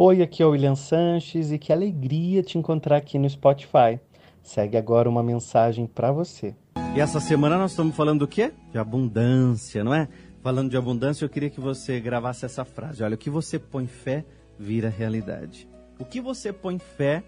Oi, aqui é o William Sanches e que alegria te encontrar aqui no Spotify. Segue agora uma mensagem para você. E essa semana nós estamos falando do quê? De abundância, não é? Falando de abundância, eu queria que você gravasse essa frase. Olha, o que você põe fé vira realidade. O que você põe fé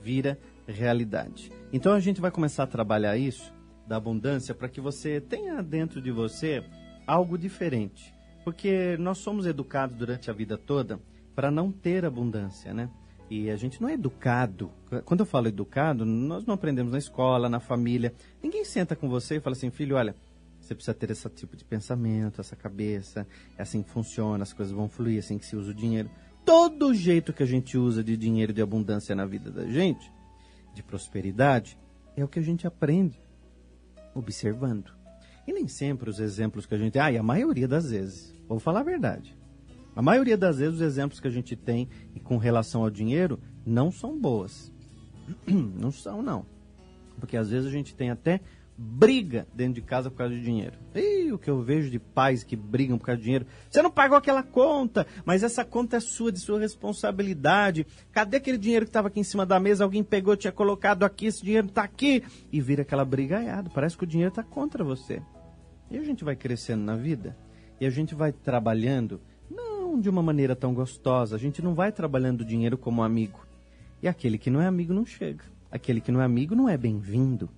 vira realidade. Então a gente vai começar a trabalhar isso da abundância para que você tenha dentro de você algo diferente. Porque nós somos educados durante a vida toda para não ter abundância, né? E a gente não é educado. Quando eu falo educado, nós não aprendemos na escola, na família. Ninguém senta com você e fala assim, filho, olha, você precisa ter esse tipo de pensamento, essa cabeça, é assim que funciona, as coisas vão fluir, é assim que se usa o dinheiro. Todo jeito que a gente usa de dinheiro de abundância na vida da gente, de prosperidade, é o que a gente aprende observando. E nem sempre os exemplos que a gente. Ah, e a maioria das vezes, vou falar a verdade. A maioria das vezes, os exemplos que a gente tem com relação ao dinheiro não são boas. Não são, não. Porque às vezes a gente tem até briga dentro de casa por causa de dinheiro. E o que eu vejo de pais que brigam por causa de dinheiro. Você não pagou aquela conta, mas essa conta é sua, de sua responsabilidade. Cadê aquele dinheiro que estava aqui em cima da mesa? Alguém pegou, tinha colocado aqui, esse dinheiro está aqui. E vira aquela brigaiada. Parece que o dinheiro está contra você. E a gente vai crescendo na vida. E a gente vai trabalhando não de uma maneira tão gostosa. A gente não vai trabalhando o dinheiro como amigo. E aquele que não é amigo não chega. Aquele que não é amigo não é bem-vindo.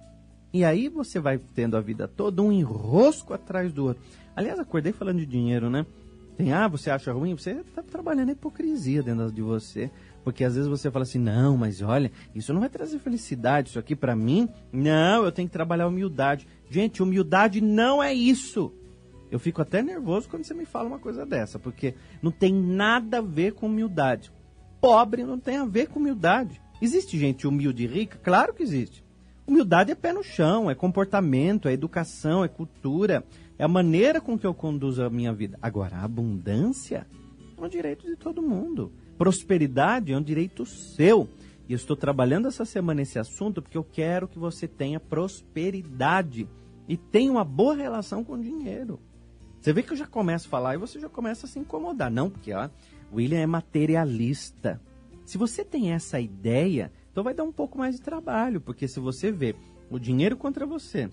E aí você vai tendo a vida toda um enrosco atrás do outro. Aliás, acordei falando de dinheiro, né? Tem, ah, você acha ruim? Você está trabalhando hipocrisia dentro de você. Porque às vezes você fala assim, não, mas olha, isso não vai trazer felicidade, isso aqui para mim, não, eu tenho que trabalhar humildade. Gente, humildade não é isso. Eu fico até nervoso quando você me fala uma coisa dessa, porque não tem nada a ver com humildade. Pobre não tem a ver com humildade. Existe gente humilde e rica? Claro que existe. Humildade é pé no chão, é comportamento, é educação, é cultura, é a maneira com que eu conduzo a minha vida. Agora, a abundância é um direito de todo mundo. Prosperidade é um direito seu. E eu estou trabalhando essa semana esse assunto porque eu quero que você tenha prosperidade e tenha uma boa relação com o dinheiro. Você vê que eu já começo a falar e você já começa a se incomodar. Não, porque ó, William é materialista. Se você tem essa ideia, então vai dar um pouco mais de trabalho, porque se você vê o dinheiro contra você,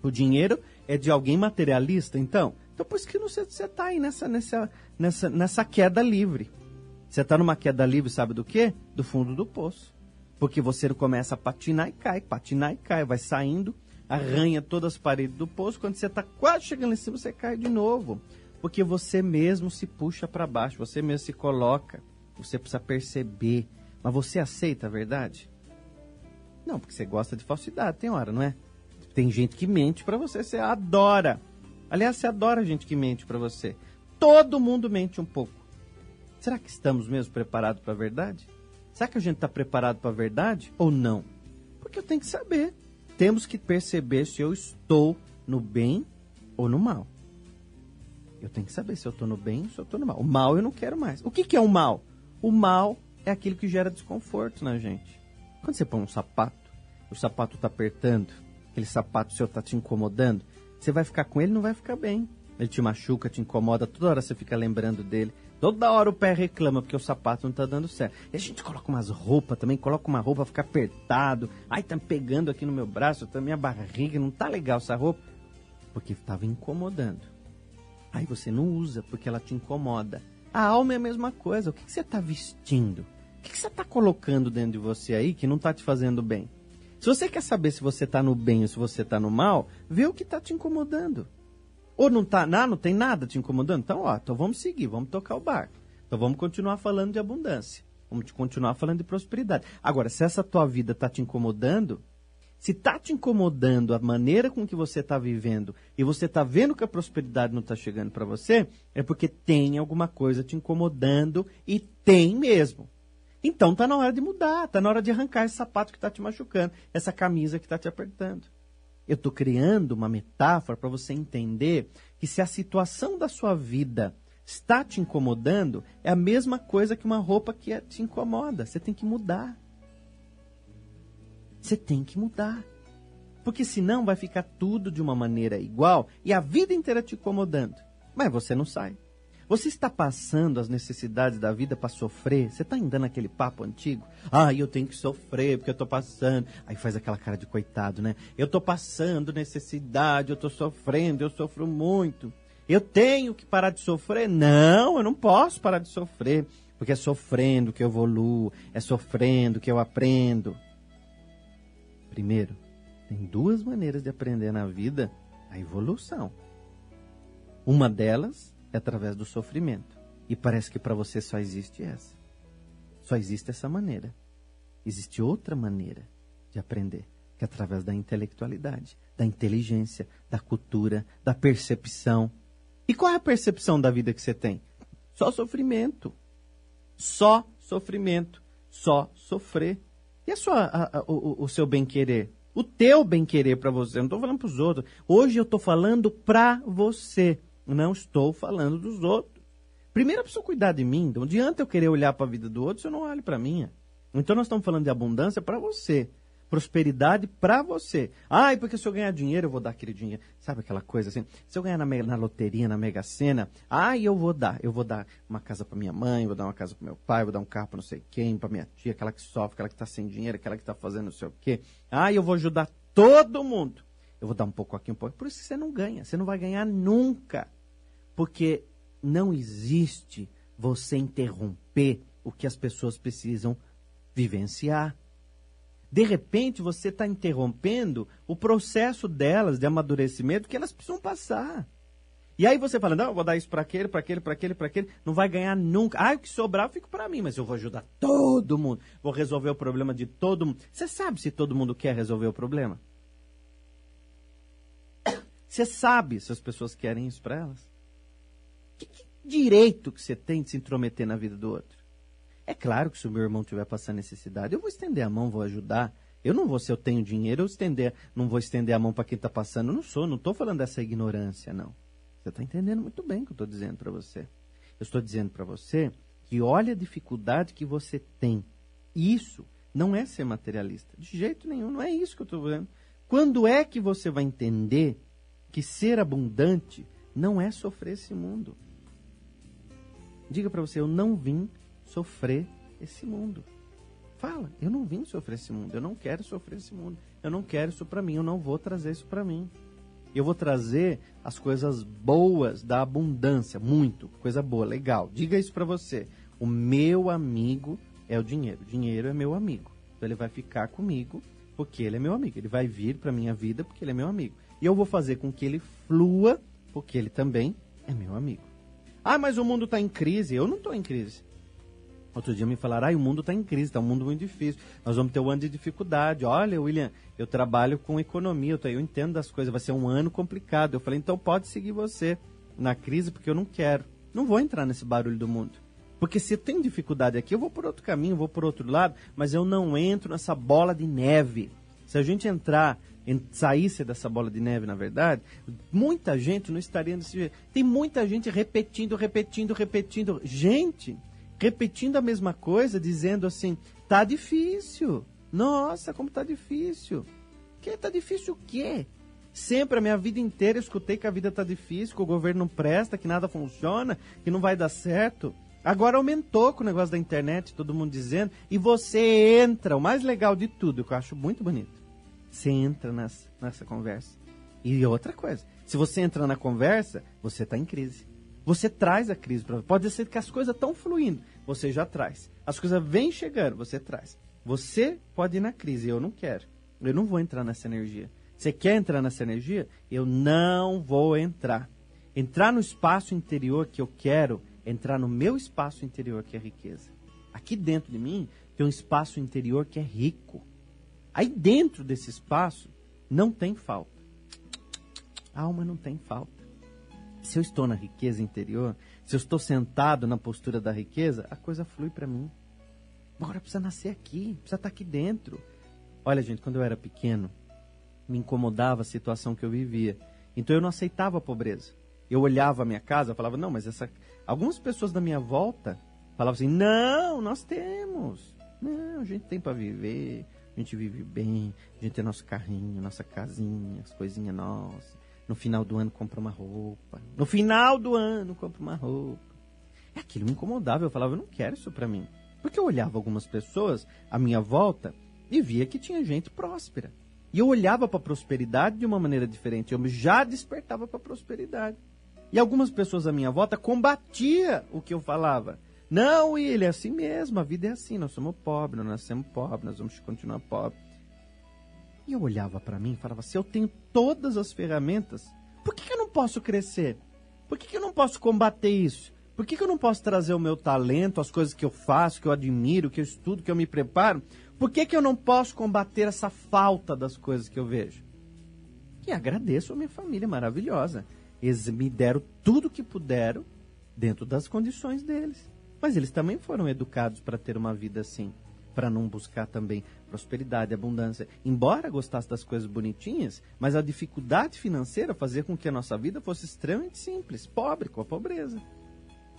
o dinheiro é de alguém materialista, então, então por isso que você está aí nessa, nessa, nessa, nessa queda livre. Você está numa queda livre, sabe do quê? Do fundo do poço. Porque você começa a patinar e cai, patinar e cai, vai saindo arranha todas as paredes do poço. Quando você está quase chegando em cima, você cai de novo. Porque você mesmo se puxa para baixo, você mesmo se coloca. Você precisa perceber. Mas você aceita a verdade? Não, porque você gosta de falsidade, tem hora, não é? Tem gente que mente para você, você adora. Aliás, você adora gente que mente para você. Todo mundo mente um pouco. Será que estamos mesmo preparados para a verdade? Será que a gente está preparado para a verdade ou não? Porque eu tenho que saber temos que perceber se eu estou no bem ou no mal. Eu tenho que saber se eu estou no bem ou se eu estou no mal. O mal eu não quero mais. O que, que é o mal? O mal é aquilo que gera desconforto na gente. Quando você põe um sapato, o sapato está apertando, aquele sapato seu está te incomodando, você vai ficar com ele não vai ficar bem. Ele te machuca, te incomoda, toda hora você fica lembrando dele. Toda hora o pé reclama porque o sapato não está dando certo. E a gente coloca umas roupas também, coloca uma roupa, fica apertado. Ai, tá pegando aqui no meu braço, tá minha barriga, não tá legal essa roupa. Porque estava incomodando. Aí você não usa porque ela te incomoda. A alma é a mesma coisa. O que, que você está vestindo? O que, que você está colocando dentro de você aí que não está te fazendo bem? Se você quer saber se você está no bem ou se você está no mal, vê o que está te incomodando. Ou não tá, não, não tem nada te incomodando? Então, ó, então vamos seguir, vamos tocar o barco. Então vamos continuar falando de abundância. Vamos continuar falando de prosperidade. Agora, se essa tua vida está te incomodando, se está te incomodando a maneira com que você está vivendo e você está vendo que a prosperidade não está chegando para você, é porque tem alguma coisa te incomodando e tem mesmo. Então está na hora de mudar, está na hora de arrancar esse sapato que está te machucando, essa camisa que está te apertando. Eu estou criando uma metáfora para você entender que se a situação da sua vida está te incomodando, é a mesma coisa que uma roupa que te incomoda. Você tem que mudar. Você tem que mudar. Porque senão vai ficar tudo de uma maneira igual e a vida inteira te incomodando. Mas você não sai. Você está passando as necessidades da vida para sofrer? Você está ainda naquele papo antigo? Ah, eu tenho que sofrer porque eu estou passando. Aí faz aquela cara de coitado, né? Eu estou passando necessidade, eu estou sofrendo, eu sofro muito. Eu tenho que parar de sofrer? Não, eu não posso parar de sofrer. Porque é sofrendo que eu evoluo, é sofrendo que eu aprendo. Primeiro, tem duas maneiras de aprender na vida a evolução. Uma delas é através do sofrimento. E parece que para você só existe essa. Só existe essa maneira. Existe outra maneira de aprender, que é através da intelectualidade, da inteligência, da cultura, da percepção. E qual é a percepção da vida que você tem? Só sofrimento. Só sofrimento. Só sofrer. E a sua, a, a, o, o seu bem-querer? O teu bem-querer para você. Eu não estou falando para os outros. Hoje eu estou falando para você. Não estou falando dos outros. Primeiro eu preciso cuidar de mim. Não adianta eu querer olhar para a vida do outro se eu não olho para a minha. Então nós estamos falando de abundância para você. Prosperidade para você. Ah, e porque se eu ganhar dinheiro, eu vou dar aquele dinheiro. Sabe aquela coisa assim? Se eu ganhar na, na loteria, na Mega Sena, ah, eu vou dar. Eu vou dar uma casa para minha mãe, vou dar uma casa para meu pai, vou dar um carro para não sei quem, para minha tia, aquela que sofre, aquela que está sem dinheiro, aquela que está fazendo não sei o quê. Ah, eu vou ajudar todo mundo. Eu vou dar um pouco aqui, um pouco. Por isso você não ganha. Você não vai ganhar nunca. Porque não existe você interromper o que as pessoas precisam vivenciar. De repente, você está interrompendo o processo delas de amadurecimento que elas precisam passar. E aí você fala, não, vou dar isso para aquele, para aquele, para aquele, para aquele, não vai ganhar nunca. Ah, o que sobrar fico para mim, mas eu vou ajudar todo mundo, vou resolver o problema de todo mundo. Você sabe se todo mundo quer resolver o problema? Você sabe se as pessoas querem isso para elas? Direito que você tem de se intrometer na vida do outro? É claro que se o meu irmão estiver passando necessidade, eu vou estender a mão, vou ajudar. Eu não vou, se eu tenho dinheiro, eu estender, não vou estender a mão para quem está passando. Eu não sou, não estou falando dessa ignorância, não. Você está entendendo muito bem o que eu estou dizendo para você. Eu estou dizendo para você que olha a dificuldade que você tem. Isso não é ser materialista. De jeito nenhum, não é isso que eu estou dizendo. Quando é que você vai entender que ser abundante não é sofrer esse mundo. Diga para você, eu não vim sofrer esse mundo. Fala, eu não vim sofrer esse mundo, eu não quero sofrer esse mundo. Eu não quero isso para mim, eu não vou trazer isso para mim. Eu vou trazer as coisas boas da abundância, muito, coisa boa, legal. Diga isso para você. O meu amigo é o dinheiro. O dinheiro é meu amigo. Então ele vai ficar comigo porque ele é meu amigo. Ele vai vir para minha vida porque ele é meu amigo. E eu vou fazer com que ele flua, porque ele também é meu amigo. Ah, mas o mundo está em crise. Eu não estou em crise. Outro dia me falaram, ah, o mundo está em crise, está um mundo muito difícil. Nós vamos ter um ano de dificuldade. Olha, William, eu trabalho com economia, eu, tô, eu entendo das coisas, vai ser um ano complicado. Eu falei, então pode seguir você na crise, porque eu não quero. Não vou entrar nesse barulho do mundo. Porque se tem dificuldade aqui, eu vou por outro caminho, vou por outro lado, mas eu não entro nessa bola de neve. Se a gente entrar saísse dessa bola de neve, na verdade, muita gente não estaria nesse jeito. Tem muita gente repetindo, repetindo, repetindo. Gente, repetindo a mesma coisa, dizendo assim: tá difícil. Nossa, como tá difícil. Que tá difícil o quê? Sempre a minha vida inteira eu escutei que a vida tá difícil, que o governo não presta, que nada funciona, que não vai dar certo. Agora aumentou com o negócio da internet, todo mundo dizendo, e você entra, o mais legal de tudo, que eu acho muito bonito você entra nessa, nessa conversa. E outra coisa, se você entra na conversa, você está em crise. Você traz a crise para Pode ser que as coisas estão fluindo, você já traz. As coisas vêm chegando, você traz. Você pode ir na crise, eu não quero. Eu não vou entrar nessa energia. Você quer entrar nessa energia? Eu não vou entrar. Entrar no espaço interior que eu quero, entrar no meu espaço interior que é riqueza. Aqui dentro de mim tem um espaço interior que é rico. Aí dentro desse espaço não tem falta. A alma não tem falta. Se eu estou na riqueza interior, se eu estou sentado na postura da riqueza, a coisa flui para mim. Agora precisa nascer aqui, precisa estar tá aqui dentro. Olha, gente, quando eu era pequeno, me incomodava a situação que eu vivia. Então eu não aceitava a pobreza. Eu olhava a minha casa, falava: "Não, mas essa algumas pessoas da minha volta falavam assim: "Não, nós temos. Não, a gente tem para viver a gente vive bem, a gente tem nosso carrinho, nossa casinha, as coisinhas nossas. No final do ano compra uma roupa. No final do ano compra uma roupa. Aquilo me incomodava, eu falava, eu não quero isso para mim. Porque eu olhava algumas pessoas à minha volta e via que tinha gente próspera. E eu olhava para a prosperidade de uma maneira diferente, eu já despertava para a prosperidade. E algumas pessoas à minha volta combatia o que eu falava. Não, ele é assim mesmo, a vida é assim, nós somos pobres, nós nascemos pobres, nós vamos continuar pobres. E eu olhava para mim e falava: se eu tenho todas as ferramentas, por que, que eu não posso crescer? Por que, que eu não posso combater isso? Por que, que eu não posso trazer o meu talento, as coisas que eu faço, que eu admiro, que eu estudo, que eu me preparo? Por que, que eu não posso combater essa falta das coisas que eu vejo? E agradeço a minha família maravilhosa. Eles me deram tudo que puderam dentro das condições deles. Mas eles também foram educados para ter uma vida assim, para não buscar também prosperidade, abundância. Embora gostasse das coisas bonitinhas, mas a dificuldade financeira fazia com que a nossa vida fosse extremamente simples, pobre, com a pobreza.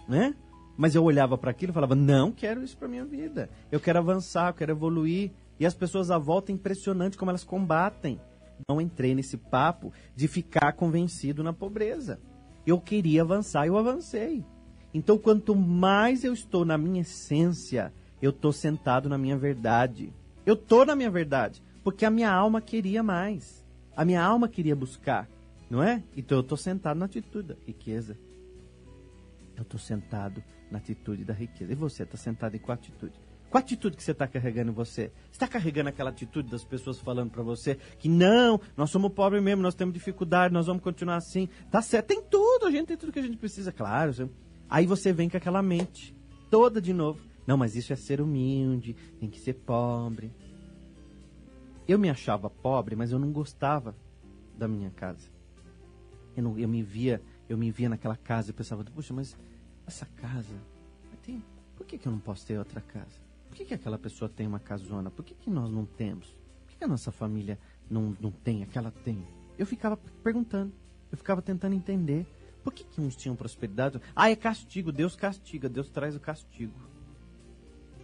Né? Mas eu olhava para aquilo e falava: não quero isso para minha vida. Eu quero avançar, eu quero evoluir. E as pessoas à volta, impressionante como elas combatem. Não entrei nesse papo de ficar convencido na pobreza. Eu queria avançar, eu avancei. Então, quanto mais eu estou na minha essência, eu estou sentado na minha verdade. Eu estou na minha verdade, porque a minha alma queria mais. A minha alma queria buscar, não é? Então eu estou sentado na atitude da riqueza. Eu estou sentado na atitude da riqueza. E você está sentado em qual atitude? Qual atitude que você está carregando em você? Você está carregando aquela atitude das pessoas falando para você que não, nós somos pobres mesmo, nós temos dificuldade, nós vamos continuar assim. Tá certo, tem tudo, a gente tem tudo que a gente precisa, claro. Aí você vem com aquela mente toda de novo. Não, mas isso é ser humilde, tem que ser pobre. Eu me achava pobre, mas eu não gostava da minha casa. Eu, não, eu me via, eu me via naquela casa e pensava, puxa, mas essa casa, tem, por que, que eu não posso ter outra casa? Por que, que aquela pessoa tem uma casona? Por que, que nós não temos? Por que, que a nossa família não, não tem, aquela tem? Eu ficava perguntando, eu ficava tentando entender. Por que, que uns tinham prosperidade? Ah, é castigo, Deus castiga, Deus traz o castigo.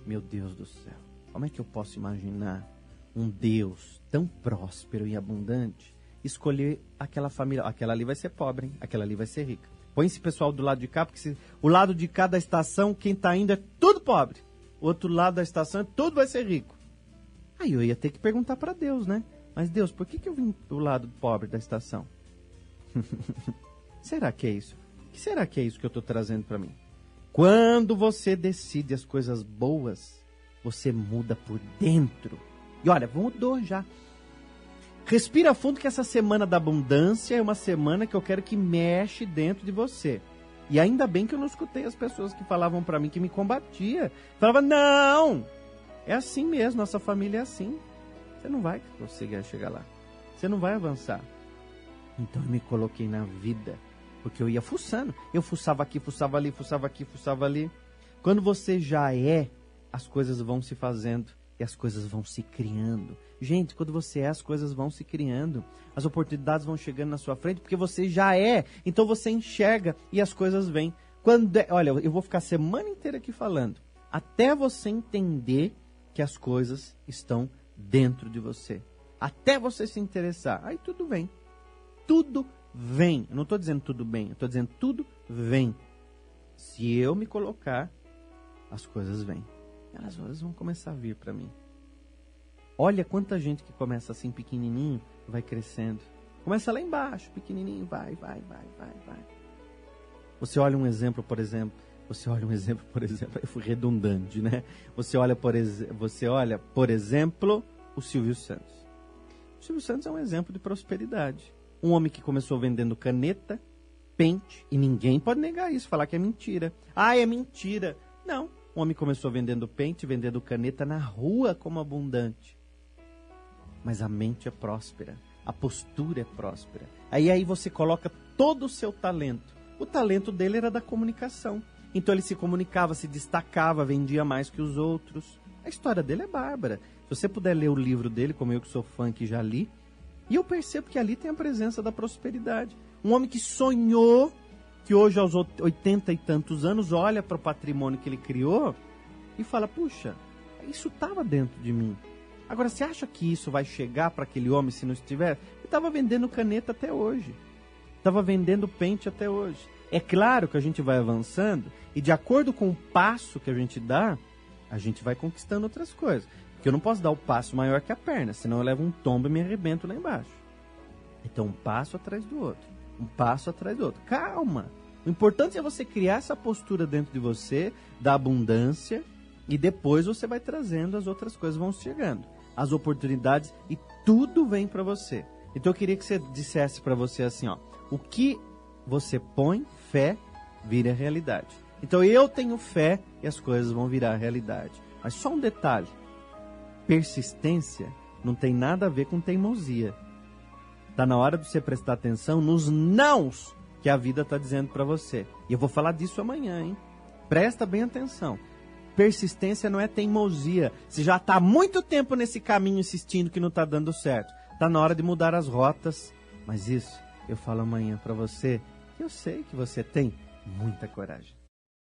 Meu Deus do céu, como é que eu posso imaginar um Deus tão próspero e abundante escolher aquela família? Aquela ali vai ser pobre, hein? aquela ali vai ser rica. Põe esse pessoal do lado de cá, porque se, o lado de cá da estação, quem está indo é tudo pobre. O outro lado da estação, tudo vai ser rico. Aí eu ia ter que perguntar para Deus, né? Mas Deus, por que, que eu vim do lado pobre da estação? será que é isso? O que será que é isso que eu estou trazendo para mim? Quando você decide as coisas boas, você muda por dentro. E olha, mudou já. Respira fundo que essa semana da abundância é uma semana que eu quero que mexe dentro de você. E ainda bem que eu não escutei as pessoas que falavam para mim que me combatia. Falava: "Não! É assim mesmo, nossa família é assim. Você não vai conseguir chegar lá. Você não vai avançar." Então eu me coloquei na vida, porque eu ia fuçando. Eu fuçava aqui, fuçava ali, fuçava aqui, fuçava ali. Quando você já é, as coisas vão se fazendo e as coisas vão se criando. Gente, quando você é, as coisas vão se criando. As oportunidades vão chegando na sua frente porque você já é. Então você enxerga e as coisas vêm. Quando é, olha, eu vou ficar a semana inteira aqui falando, até você entender que as coisas estão dentro de você. Até você se interessar. Aí tudo vem. Tudo vem. Eu não estou dizendo tudo bem, eu estou dizendo tudo vem. Se eu me colocar, as coisas vêm elas, elas vão começar a vir para mim. Olha quanta gente que começa assim pequenininho, vai crescendo. Começa lá embaixo, pequenininho, vai, vai, vai, vai, vai. Você olha um exemplo, por exemplo, você olha um exemplo, por exemplo, eu fui redundante, né? Você olha, por, você olha, por exemplo, o Silvio Santos. O Silvio Santos é um exemplo de prosperidade. Um homem que começou vendendo caneta, pente, e ninguém pode negar isso, falar que é mentira. Ah, é mentira. Não, o homem começou vendendo pente, vendendo caneta na rua como abundante. Mas a mente é próspera, a postura é próspera. Aí aí você coloca todo o seu talento. O talento dele era da comunicação. Então ele se comunicava, se destacava, vendia mais que os outros. A história dele é bárbara. Se você puder ler o livro dele, como eu que sou fã que já li, e eu percebo que ali tem a presença da prosperidade. Um homem que sonhou que hoje, aos 80 e tantos anos, olha para o patrimônio que ele criou e fala: puxa, isso estava dentro de mim. Agora, você acha que isso vai chegar para aquele homem se não estiver? Ele estava vendendo caneta até hoje. Estava vendendo pente até hoje. É claro que a gente vai avançando e de acordo com o passo que a gente dá, a gente vai conquistando outras coisas. Porque eu não posso dar o passo maior que a perna, senão eu levo um tombo e me arrebento lá embaixo. Então, um passo atrás do outro. Um passo atrás do outro. Calma! O importante é você criar essa postura dentro de você, da abundância, e depois você vai trazendo as outras coisas, vão chegando. As oportunidades e tudo vem para você. Então eu queria que você dissesse para você assim, ó, o que você põe fé vira realidade. Então eu tenho fé e as coisas vão virar realidade. Mas só um detalhe: persistência não tem nada a ver com teimosia. Está na hora de você prestar atenção nos nãos que a vida está dizendo para você. E eu vou falar disso amanhã, hein? Presta bem atenção. Persistência não é teimosia. Você já está há muito tempo nesse caminho insistindo que não está dando certo. Está na hora de mudar as rotas. Mas isso eu falo amanhã para você. Eu sei que você tem muita coragem.